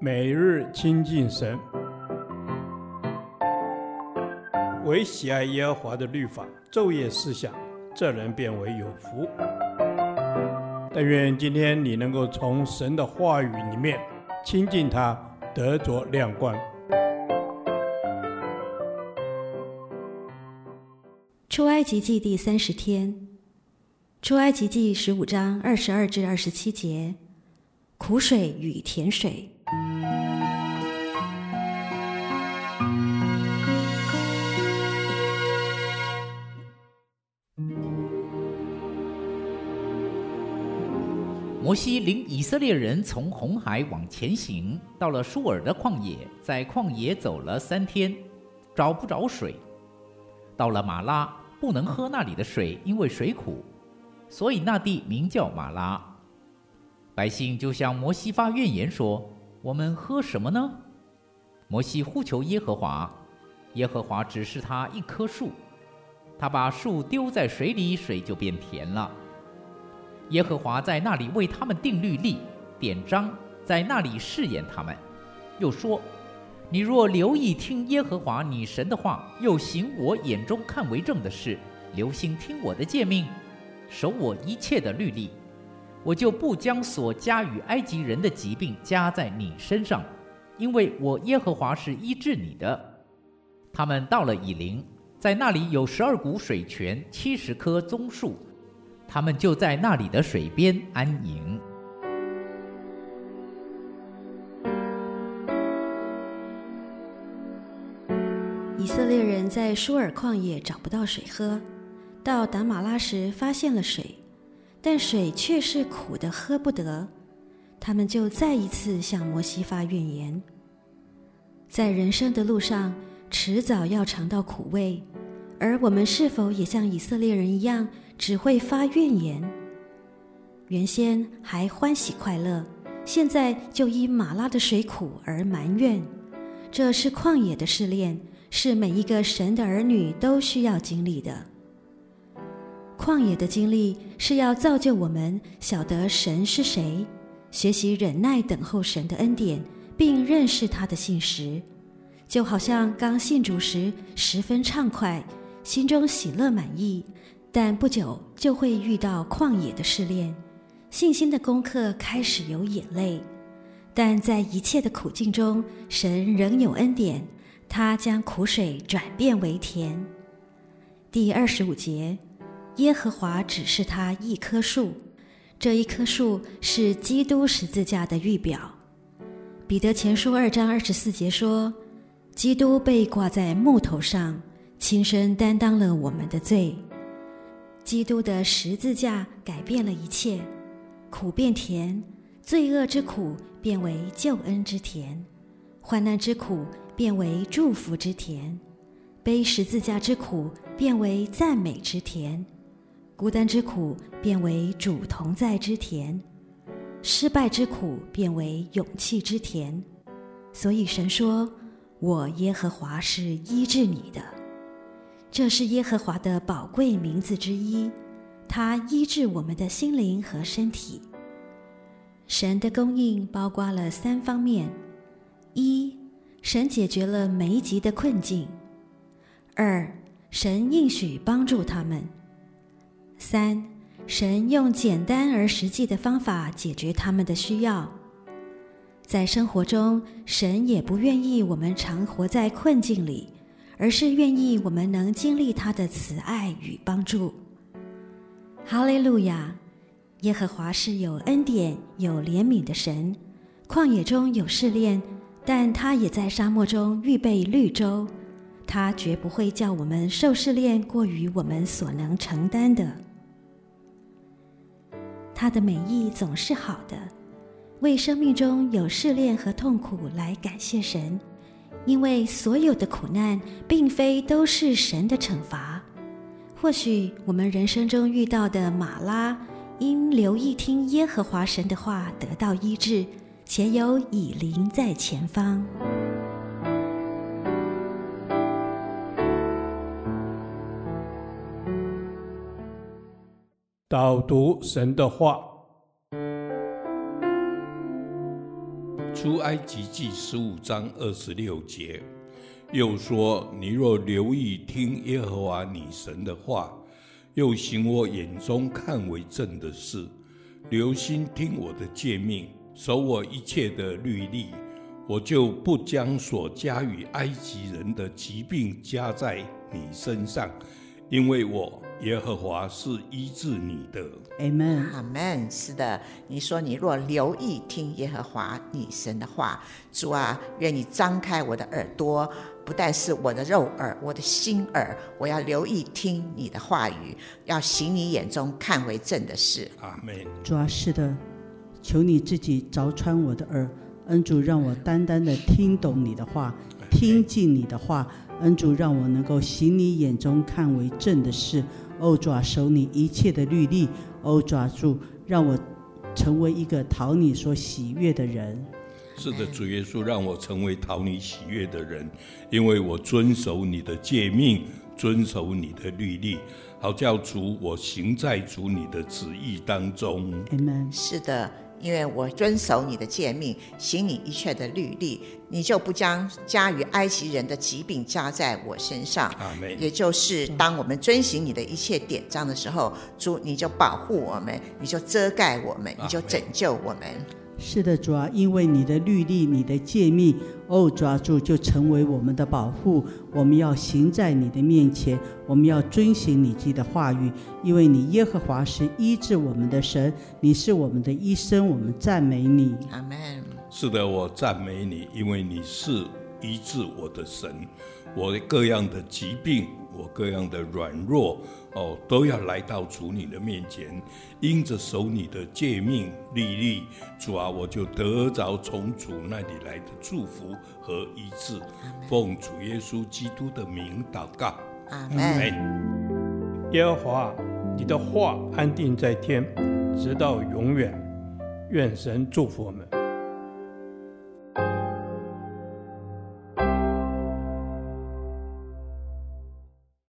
每日亲近神，唯喜爱耶和华的律法，昼夜思想，这人便为有福。但愿今天你能够从神的话语里面亲近他，得着亮光。出埃及记第三十天，出埃及记十五章二十二至二十七节，苦水与甜水。摩西领以色列人从红海往前行，到了舒尔的旷野，在旷野走了三天，找不着水。到了马拉，不能喝那里的水，因为水苦，所以那地名叫马拉。百姓就向摩西发怨言说：“我们喝什么呢？”摩西呼求耶和华，耶和华指示他一棵树，他把树丢在水里，水就变甜了。耶和华在那里为他们定律例，典章，在那里试验他们。又说：“你若留意听耶和华你神的话，又行我眼中看为正的事，留心听我的诫命，守我一切的律例，我就不将所加与埃及人的疾病加在你身上，因为我耶和华是医治你的。”他们到了以琳，在那里有十二股水泉，七十棵棕树。他们就在那里的水边安营。以色列人在舒尔旷野找不到水喝，到达玛拉时发现了水，但水却是苦的，喝不得。他们就再一次向摩西发怨言。在人生的路上，迟早要尝到苦味，而我们是否也像以色列人一样？只会发怨言，原先还欢喜快乐，现在就因玛拉的水苦而埋怨。这是旷野的试炼，是每一个神的儿女都需要经历的。旷野的经历是要造就我们晓得神是谁，学习忍耐等候神的恩典，并认识他的信实。就好像刚信主时十分畅快，心中喜乐满意。但不久就会遇到旷野的试炼，信心的功课开始有眼泪，但在一切的苦境中，神仍有恩典，他将苦水转变为甜。第二十五节，耶和华指示他一棵树，这一棵树是基督十字架的预表。彼得前书二章二十四节说，基督被挂在木头上，亲身担当了我们的罪。基督的十字架改变了一切，苦变甜，罪恶之苦变为救恩之甜，患难之苦变为祝福之甜，背十字架之苦变为赞美之甜，孤单之苦变为主同在之甜，失败之苦变为勇气之甜。所以神说：“我耶和华是医治你的。”这是耶和华的宝贵名字之一，他医治我们的心灵和身体。神的供应包括了三方面：一，神解决了梅吉的困境；二，神应许帮助他们；三，神用简单而实际的方法解决他们的需要。在生活中，神也不愿意我们常活在困境里。而是愿意我们能经历他的慈爱与帮助。哈利路亚！耶和华是有恩典、有怜悯的神。旷野中有试炼，但他也在沙漠中预备绿洲。他绝不会叫我们受试炼过于我们所能承担的。他的美意总是好的，为生命中有试炼和痛苦来感谢神。因为所有的苦难并非都是神的惩罚，或许我们人生中遇到的马拉，因留意听耶和华神的话得到医治，且有以琳在前方。导读神的话，出埃及记十五章二十六节，又说：你若留意听耶和华你神的话，又行我眼中看为正的事，留心听我的诫命，守我一切的律例，我就不将所加与埃及人的疾病加在你身上，因为我。耶和华是医治你的。阿门，阿门。是的，你说你若留意听耶和华你神的话，主啊，愿你张开我的耳朵，不但是我的肉耳，我的心耳，我要留意听你的话语，要行你眼中看为正的事。阿门。主啊，是的，求你自己凿穿我的耳，恩主让我单单的听懂你的话，听进你的话，恩主让我能够行你眼中看为正的事。哦，主啊，守你一切的律例，哦，抓住，让我成为一个讨你所喜悦的人。是的，主耶稣，让我成为讨你喜悦的人，因为我遵守你的诫命，遵守你的律例，好叫主我行在主你的旨意当中。Amen。是的。因为我遵守你的诫命，行你一切的律例，你就不将加于埃及人的疾病加在我身上。也就是当我们遵行你的一切典章的时候，主你就保护我们，你就遮盖我们，你就拯救我们。是的，主啊，因为你的律例、你的诫命，哦，抓住就成为我们的保护。我们要行在你的面前，我们要遵行你自己的话语，因为你耶和华是医治我们的神，你是我们的医生，我们赞美你。阿门。是的，我赞美你，因为你是医治我的神，我各样的疾病。我各样的软弱哦，都要来到主你的面前，因着守你的诫命律例，主啊，我就得着从主那里来的祝福和医治。奉主耶稣基督的名祷告，阿门。耶和华，你的话安定在天，直到永远。愿神祝福我们。